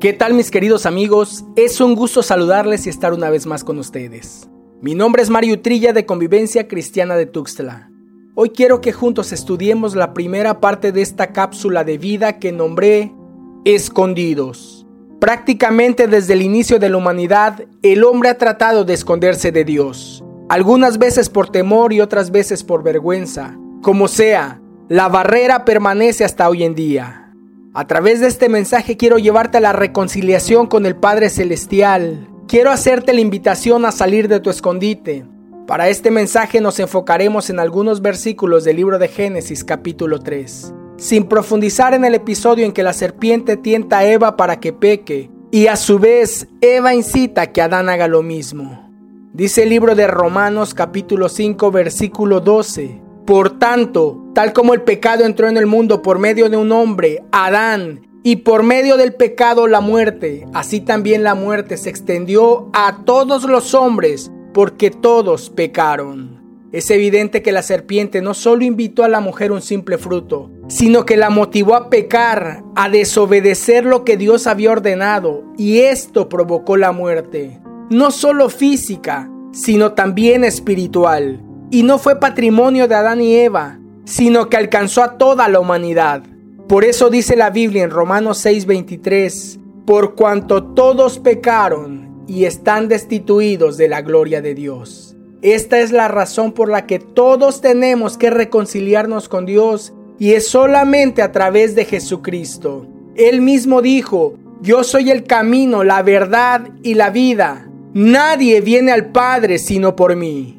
¿Qué tal mis queridos amigos? Es un gusto saludarles y estar una vez más con ustedes. Mi nombre es Mario Trilla de Convivencia Cristiana de Tuxtla. Hoy quiero que juntos estudiemos la primera parte de esta cápsula de vida que nombré Escondidos. Prácticamente desde el inicio de la humanidad, el hombre ha tratado de esconderse de Dios, algunas veces por temor y otras veces por vergüenza. Como sea, la barrera permanece hasta hoy en día. A través de este mensaje quiero llevarte a la reconciliación con el Padre Celestial. Quiero hacerte la invitación a salir de tu escondite. Para este mensaje nos enfocaremos en algunos versículos del libro de Génesis capítulo 3, sin profundizar en el episodio en que la serpiente tienta a Eva para que peque, y a su vez Eva incita que Adán haga lo mismo. Dice el libro de Romanos capítulo 5 versículo 12. Por tanto, tal como el pecado entró en el mundo por medio de un hombre, Adán, y por medio del pecado la muerte, así también la muerte se extendió a todos los hombres, porque todos pecaron. Es evidente que la serpiente no solo invitó a la mujer un simple fruto, sino que la motivó a pecar, a desobedecer lo que Dios había ordenado, y esto provocó la muerte, no solo física, sino también espiritual y no fue patrimonio de Adán y Eva, sino que alcanzó a toda la humanidad. Por eso dice la Biblia en Romanos 6:23, por cuanto todos pecaron y están destituidos de la gloria de Dios. Esta es la razón por la que todos tenemos que reconciliarnos con Dios y es solamente a través de Jesucristo. Él mismo dijo, yo soy el camino, la verdad y la vida. Nadie viene al Padre sino por mí.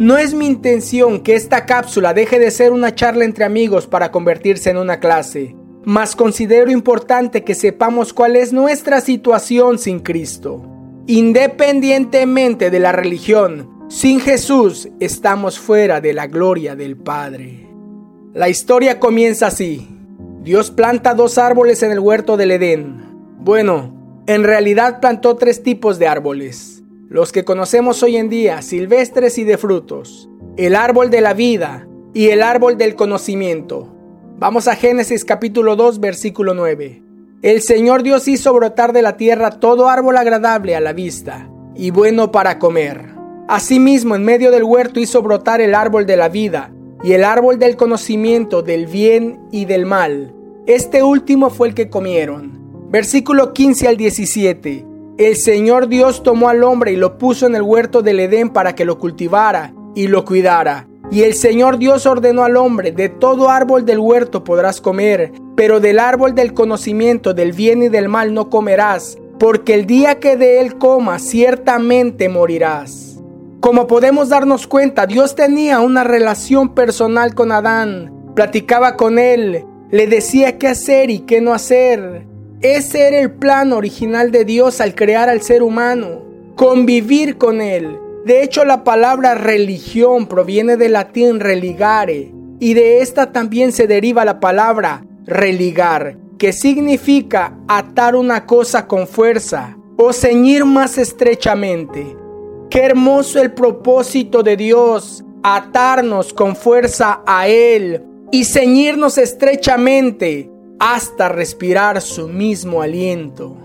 No es mi intención que esta cápsula deje de ser una charla entre amigos para convertirse en una clase, mas considero importante que sepamos cuál es nuestra situación sin Cristo. Independientemente de la religión, sin Jesús estamos fuera de la gloria del Padre. La historia comienza así. Dios planta dos árboles en el huerto del Edén. Bueno, en realidad plantó tres tipos de árboles los que conocemos hoy en día, silvestres y de frutos, el árbol de la vida y el árbol del conocimiento. Vamos a Génesis capítulo 2 versículo 9. El Señor Dios hizo brotar de la tierra todo árbol agradable a la vista y bueno para comer. Asimismo, en medio del huerto hizo brotar el árbol de la vida y el árbol del conocimiento del bien y del mal. Este último fue el que comieron. Versículo 15 al 17. El Señor Dios tomó al hombre y lo puso en el huerto del Edén para que lo cultivara y lo cuidara. Y el Señor Dios ordenó al hombre, de todo árbol del huerto podrás comer, pero del árbol del conocimiento del bien y del mal no comerás, porque el día que de él comas ciertamente morirás. Como podemos darnos cuenta, Dios tenía una relación personal con Adán, platicaba con él, le decía qué hacer y qué no hacer. Ese era el plan original de Dios al crear al ser humano, convivir con él. De hecho, la palabra religión proviene del latín religare y de esta también se deriva la palabra religar, que significa atar una cosa con fuerza o ceñir más estrechamente. Qué hermoso el propósito de Dios, atarnos con fuerza a Él y ceñirnos estrechamente hasta respirar su mismo aliento.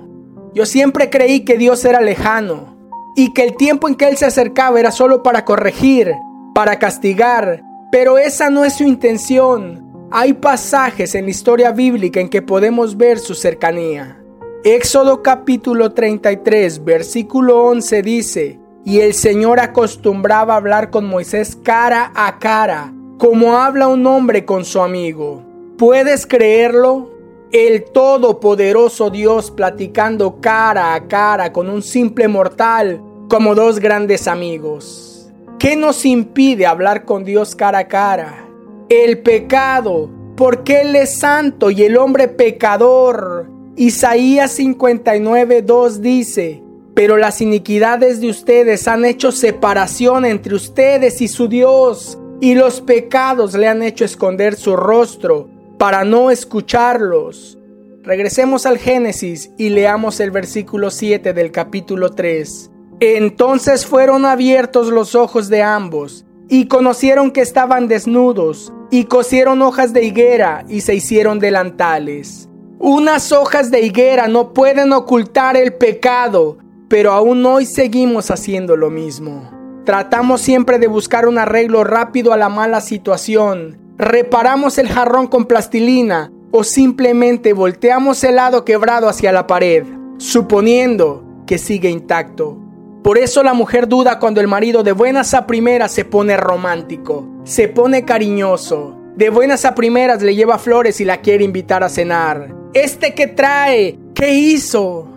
Yo siempre creí que Dios era lejano y que el tiempo en que Él se acercaba era solo para corregir, para castigar, pero esa no es su intención. Hay pasajes en la historia bíblica en que podemos ver su cercanía. Éxodo capítulo 33, versículo 11 dice, y el Señor acostumbraba hablar con Moisés cara a cara, como habla un hombre con su amigo. ¿Puedes creerlo? El todopoderoso Dios platicando cara a cara con un simple mortal como dos grandes amigos. ¿Qué nos impide hablar con Dios cara a cara? El pecado, porque Él es santo y el hombre pecador. Isaías 59.2 dice, pero las iniquidades de ustedes han hecho separación entre ustedes y su Dios, y los pecados le han hecho esconder su rostro para no escucharlos. Regresemos al Génesis y leamos el versículo 7 del capítulo 3. Entonces fueron abiertos los ojos de ambos, y conocieron que estaban desnudos, y cosieron hojas de higuera y se hicieron delantales. Unas hojas de higuera no pueden ocultar el pecado, pero aún hoy seguimos haciendo lo mismo. Tratamos siempre de buscar un arreglo rápido a la mala situación. Reparamos el jarrón con plastilina o simplemente volteamos el lado quebrado hacia la pared, suponiendo que sigue intacto. Por eso la mujer duda cuando el marido de buenas a primeras se pone romántico, se pone cariñoso. De buenas a primeras le lleva flores y la quiere invitar a cenar. ¿Este que trae? ¿Qué hizo?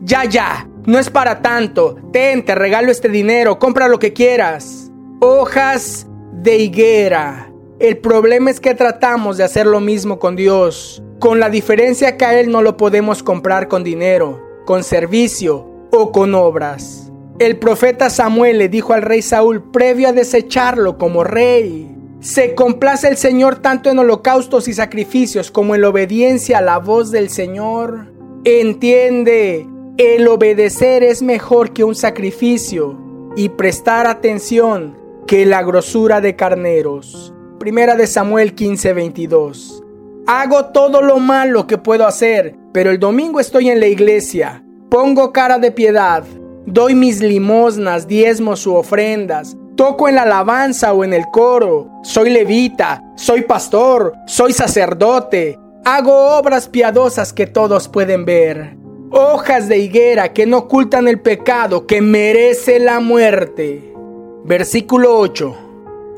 Ya, ya, no es para tanto. Ten, te regalo este dinero, compra lo que quieras. Hojas de higuera. El problema es que tratamos de hacer lo mismo con Dios, con la diferencia que a Él no lo podemos comprar con dinero, con servicio o con obras. El profeta Samuel le dijo al rey Saúl previo a desecharlo como rey, se complace el Señor tanto en holocaustos y sacrificios como en la obediencia a la voz del Señor. Entiende, el obedecer es mejor que un sacrificio y prestar atención que la grosura de carneros. Primera de Samuel 15:22. Hago todo lo malo que puedo hacer, pero el domingo estoy en la iglesia. Pongo cara de piedad, doy mis limosnas, diezmos u ofrendas, toco en la alabanza o en el coro, soy levita, soy pastor, soy sacerdote, hago obras piadosas que todos pueden ver hojas de higuera que no ocultan el pecado que merece la muerte. Versículo 8.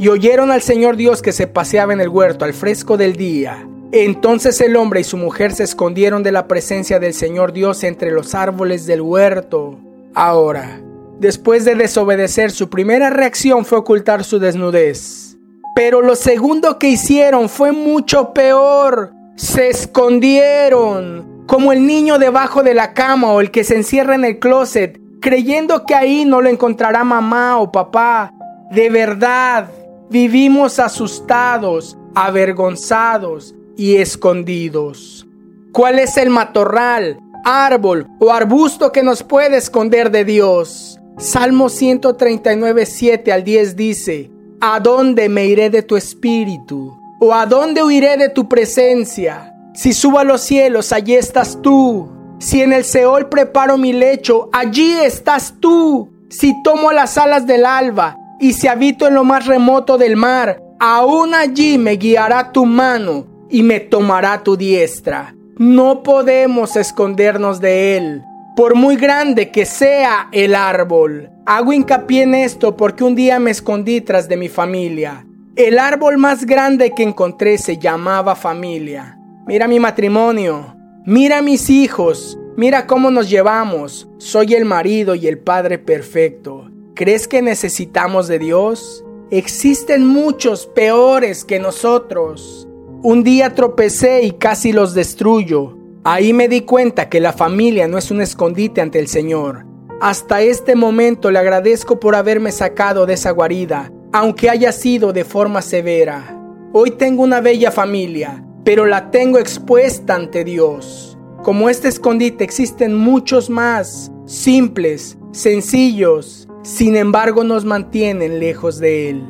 Y oyeron al Señor Dios que se paseaba en el huerto al fresco del día. Entonces el hombre y su mujer se escondieron de la presencia del Señor Dios entre los árboles del huerto. Ahora, después de desobedecer, su primera reacción fue ocultar su desnudez. Pero lo segundo que hicieron fue mucho peor. Se escondieron como el niño debajo de la cama o el que se encierra en el closet, creyendo que ahí no lo encontrará mamá o papá. De verdad, vivimos asustados, avergonzados y escondidos. ¿Cuál es el matorral, árbol o arbusto que nos puede esconder de Dios? Salmo 139, 7 al 10 dice, ¿A dónde me iré de tu espíritu? ¿O a dónde huiré de tu presencia? Si subo a los cielos, allí estás tú. Si en el Seol preparo mi lecho, allí estás tú. Si tomo las alas del alba y si habito en lo más remoto del mar, aún allí me guiará tu mano y me tomará tu diestra. No podemos escondernos de él, por muy grande que sea el árbol. Hago hincapié en esto porque un día me escondí tras de mi familia. El árbol más grande que encontré se llamaba familia. Mira mi matrimonio, mira mis hijos, mira cómo nos llevamos. Soy el marido y el padre perfecto. ¿Crees que necesitamos de Dios? Existen muchos peores que nosotros. Un día tropecé y casi los destruyo. Ahí me di cuenta que la familia no es un escondite ante el Señor. Hasta este momento le agradezco por haberme sacado de esa guarida, aunque haya sido de forma severa. Hoy tengo una bella familia, pero la tengo expuesta ante Dios. Como este escondite existen muchos más, simples, sencillos, sin embargo nos mantienen lejos de Él.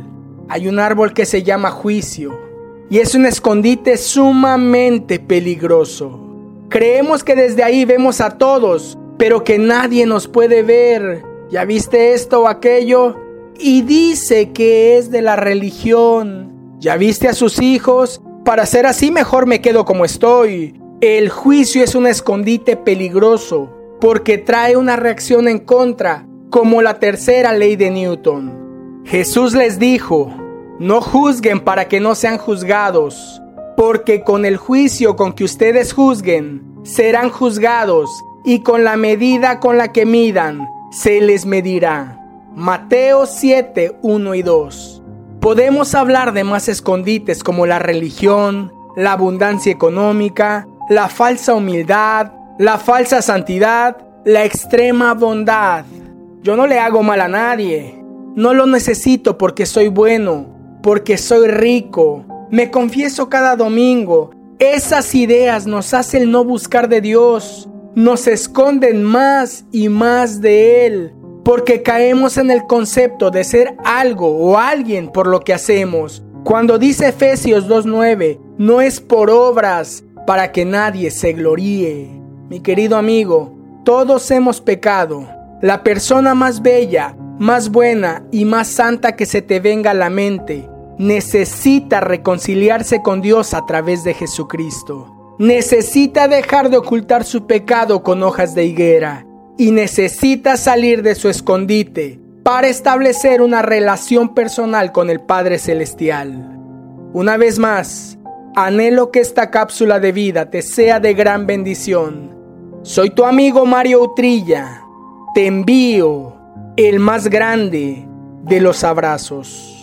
Hay un árbol que se llama juicio y es un escondite sumamente peligroso. Creemos que desde ahí vemos a todos, pero que nadie nos puede ver. ¿Ya viste esto o aquello? Y dice que es de la religión. ¿Ya viste a sus hijos? Para ser así mejor me quedo como estoy. El juicio es un escondite peligroso porque trae una reacción en contra, como la tercera ley de Newton. Jesús les dijo, no juzguen para que no sean juzgados, porque con el juicio con que ustedes juzguen, serán juzgados, y con la medida con la que midan, se les medirá. Mateo 7, 1 y 2. Podemos hablar de más escondites como la religión, la abundancia económica, la falsa humildad, la falsa santidad, la extrema bondad. Yo no le hago mal a nadie. No lo necesito porque soy bueno, porque soy rico. Me confieso cada domingo. Esas ideas nos hacen no buscar de Dios. Nos esconden más y más de Él porque caemos en el concepto de ser algo o alguien por lo que hacemos. Cuando dice Efesios 2.9, no es por obras para que nadie se gloríe. Mi querido amigo, todos hemos pecado. La persona más bella, más buena y más santa que se te venga a la mente necesita reconciliarse con Dios a través de Jesucristo. Necesita dejar de ocultar su pecado con hojas de higuera y necesita salir de su escondite para establecer una relación personal con el Padre Celestial. Una vez más, anhelo que esta cápsula de vida te sea de gran bendición. Soy tu amigo Mario Utrilla. Te envío el más grande de los abrazos.